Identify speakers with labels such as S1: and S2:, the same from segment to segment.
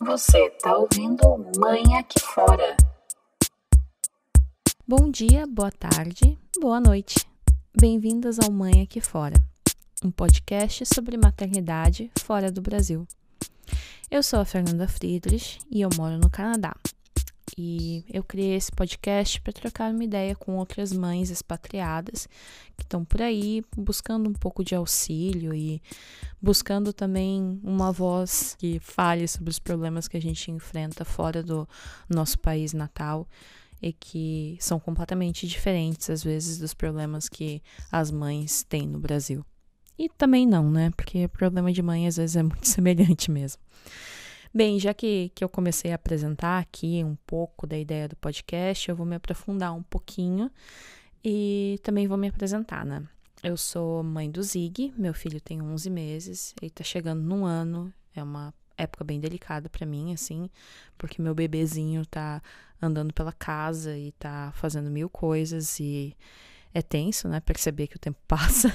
S1: Você tá ouvindo Mãe Aqui Fora.
S2: Bom dia, boa tarde, boa noite. Bem-vindas ao Mãe Aqui Fora, um podcast sobre maternidade fora do Brasil. Eu sou a Fernanda Friedrich e eu moro no Canadá. E eu criei esse podcast para trocar uma ideia com outras mães expatriadas que estão por aí buscando um pouco de auxílio e buscando também uma voz que fale sobre os problemas que a gente enfrenta fora do nosso país natal e que são completamente diferentes às vezes dos problemas que as mães têm no Brasil. E também não, né? Porque o problema de mãe às vezes é muito semelhante mesmo. Bem, já que, que eu comecei a apresentar aqui um pouco da ideia do podcast, eu vou me aprofundar um pouquinho e também vou me apresentar, né? Eu sou mãe do Zig, meu filho tem 11 meses, ele tá chegando num ano, é uma época bem delicada para mim, assim, porque meu bebezinho tá andando pela casa e tá fazendo mil coisas e é tenso, né? Perceber que o tempo passa.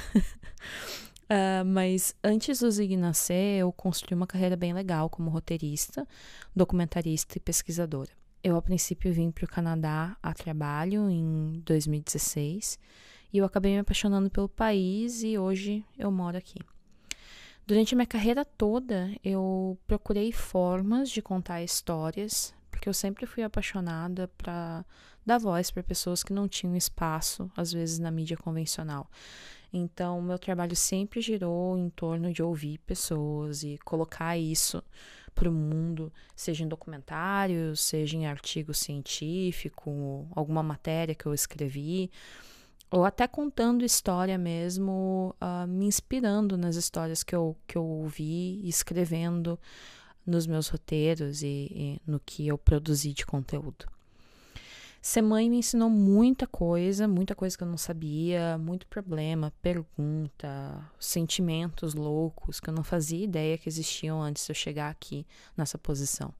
S2: Uh, mas antes do Zig nascer, eu construí uma carreira bem legal como roteirista, documentarista e pesquisadora. Eu, a princípio, vim para o Canadá a trabalho em 2016 e eu acabei me apaixonando pelo país e hoje eu moro aqui. Durante a minha carreira toda, eu procurei formas de contar histórias, porque eu sempre fui apaixonada para dar voz para pessoas que não tinham espaço, às vezes, na mídia convencional. Então, meu trabalho sempre girou em torno de ouvir pessoas e colocar isso para o mundo, seja em documentários, seja em artigo científico, alguma matéria que eu escrevi, ou até contando história mesmo, uh, me inspirando nas histórias que eu, que eu ouvi, escrevendo nos meus roteiros e, e no que eu produzi de conteúdo. Ser mãe me ensinou muita coisa, muita coisa que eu não sabia, muito problema, pergunta, sentimentos loucos que eu não fazia ideia que existiam antes de eu chegar aqui nessa posição.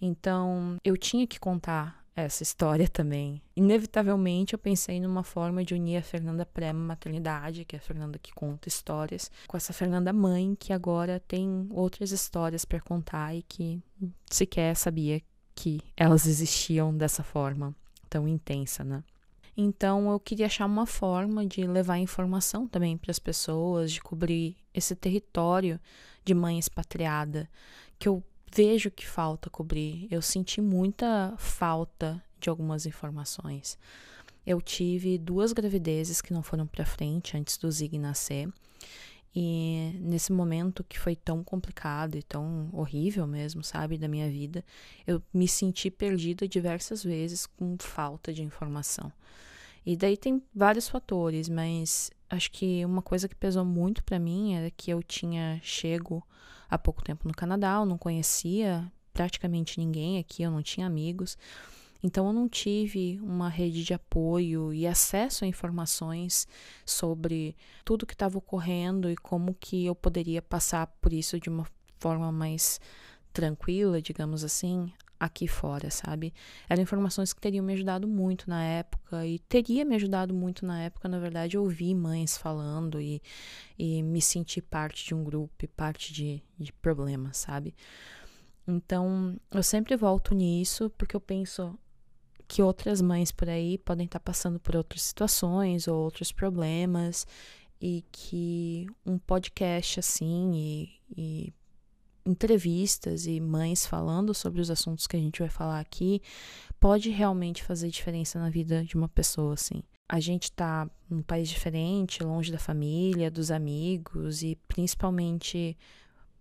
S2: Então, eu tinha que contar essa história também. Inevitavelmente, eu pensei numa forma de unir a Fernanda pré-maternidade, que é a Fernanda que conta histórias, com essa Fernanda mãe, que agora tem outras histórias para contar e que sequer sabia que elas existiam dessa forma tão intensa, né? Então eu queria achar uma forma de levar informação também para as pessoas, de cobrir esse território de mãe expatriada, que eu vejo que falta cobrir. Eu senti muita falta de algumas informações. Eu tive duas gravidezes que não foram para frente antes do Zig nascer. E nesse momento que foi tão complicado e tão horrível mesmo, sabe, da minha vida, eu me senti perdida diversas vezes com falta de informação. E daí tem vários fatores, mas acho que uma coisa que pesou muito para mim era que eu tinha chego há pouco tempo no Canadá, eu não conhecia praticamente ninguém aqui, eu não tinha amigos. Então eu não tive uma rede de apoio e acesso a informações sobre tudo que estava ocorrendo e como que eu poderia passar por isso de uma forma mais tranquila, digamos assim, aqui fora, sabe? Eram informações que teriam me ajudado muito na época e teria me ajudado muito na época, na verdade, ouvir mães falando e, e me sentir parte de um grupo e parte de, de problemas, sabe? Então, eu sempre volto nisso porque eu penso, que outras mães por aí podem estar passando por outras situações ou outros problemas e que um podcast assim e, e entrevistas e mães falando sobre os assuntos que a gente vai falar aqui pode realmente fazer diferença na vida de uma pessoa assim. A gente está num país diferente, longe da família, dos amigos e principalmente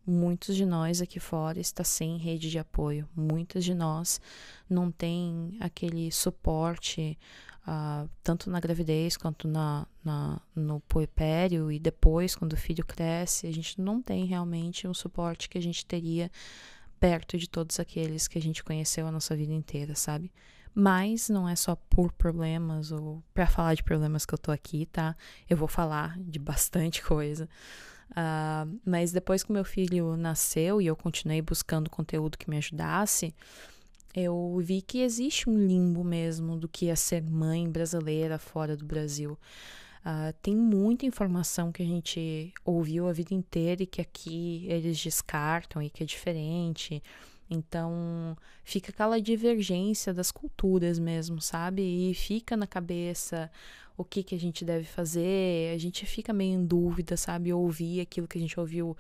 S2: muitos de nós aqui fora está sem rede de apoio. Muitas de nós não tem aquele suporte, uh, tanto na gravidez quanto na, na, no puerpério e depois, quando o filho cresce, a gente não tem realmente um suporte que a gente teria perto de todos aqueles que a gente conheceu a nossa vida inteira, sabe? Mas não é só por problemas ou para falar de problemas que eu tô aqui, tá? Eu vou falar de bastante coisa. Uh, mas depois que meu filho nasceu e eu continuei buscando conteúdo que me ajudasse, eu vi que existe um limbo mesmo do que é ser mãe brasileira fora do Brasil. Uh, tem muita informação que a gente ouviu a vida inteira e que aqui eles descartam e que é diferente. Então, fica aquela divergência das culturas mesmo, sabe? E fica na cabeça o que, que a gente deve fazer, a gente fica meio em dúvida, sabe? Ouvir aquilo que a gente ouviu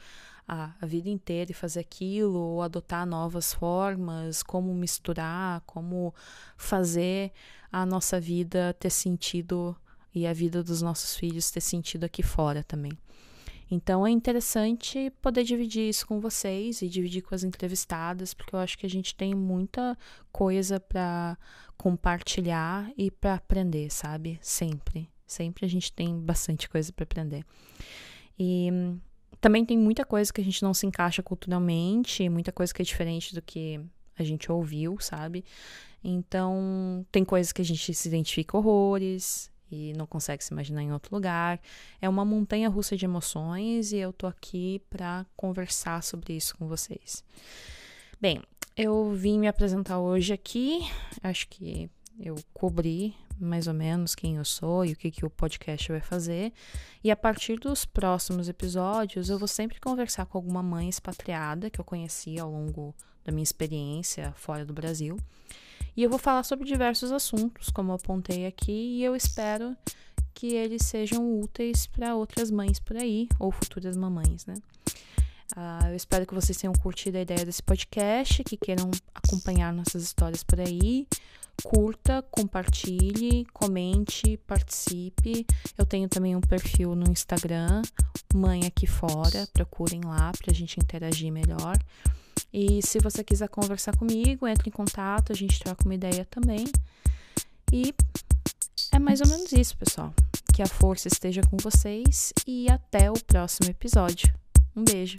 S2: a, a vida inteira e fazer aquilo, ou adotar novas formas, como misturar, como fazer a nossa vida ter sentido e a vida dos nossos filhos ter sentido aqui fora também. Então é interessante poder dividir isso com vocês e dividir com as entrevistadas, porque eu acho que a gente tem muita coisa para compartilhar e para aprender, sabe? Sempre. Sempre a gente tem bastante coisa para aprender. E também tem muita coisa que a gente não se encaixa culturalmente, muita coisa que é diferente do que a gente ouviu, sabe? Então, tem coisas que a gente se identifica horrores, e não consegue se imaginar em outro lugar. É uma montanha russa de emoções e eu tô aqui para conversar sobre isso com vocês. Bem, eu vim me apresentar hoje aqui, acho que eu cobri mais ou menos quem eu sou e o que, que o podcast vai fazer. E a partir dos próximos episódios, eu vou sempre conversar com alguma mãe expatriada que eu conheci ao longo da minha experiência fora do Brasil. E eu vou falar sobre diversos assuntos, como eu apontei aqui, e eu espero que eles sejam úteis para outras mães por aí, ou futuras mamães, né? Uh, eu espero que vocês tenham curtido a ideia desse podcast, que queiram acompanhar nossas histórias por aí. Curta, compartilhe, comente, participe. Eu tenho também um perfil no Instagram, Mãe Aqui Fora. Procurem lá para a gente interagir melhor. E se você quiser conversar comigo, entre em contato, a gente troca uma ideia também. E é mais ou menos isso, pessoal. Que a força esteja com vocês e até o próximo episódio. Um beijo.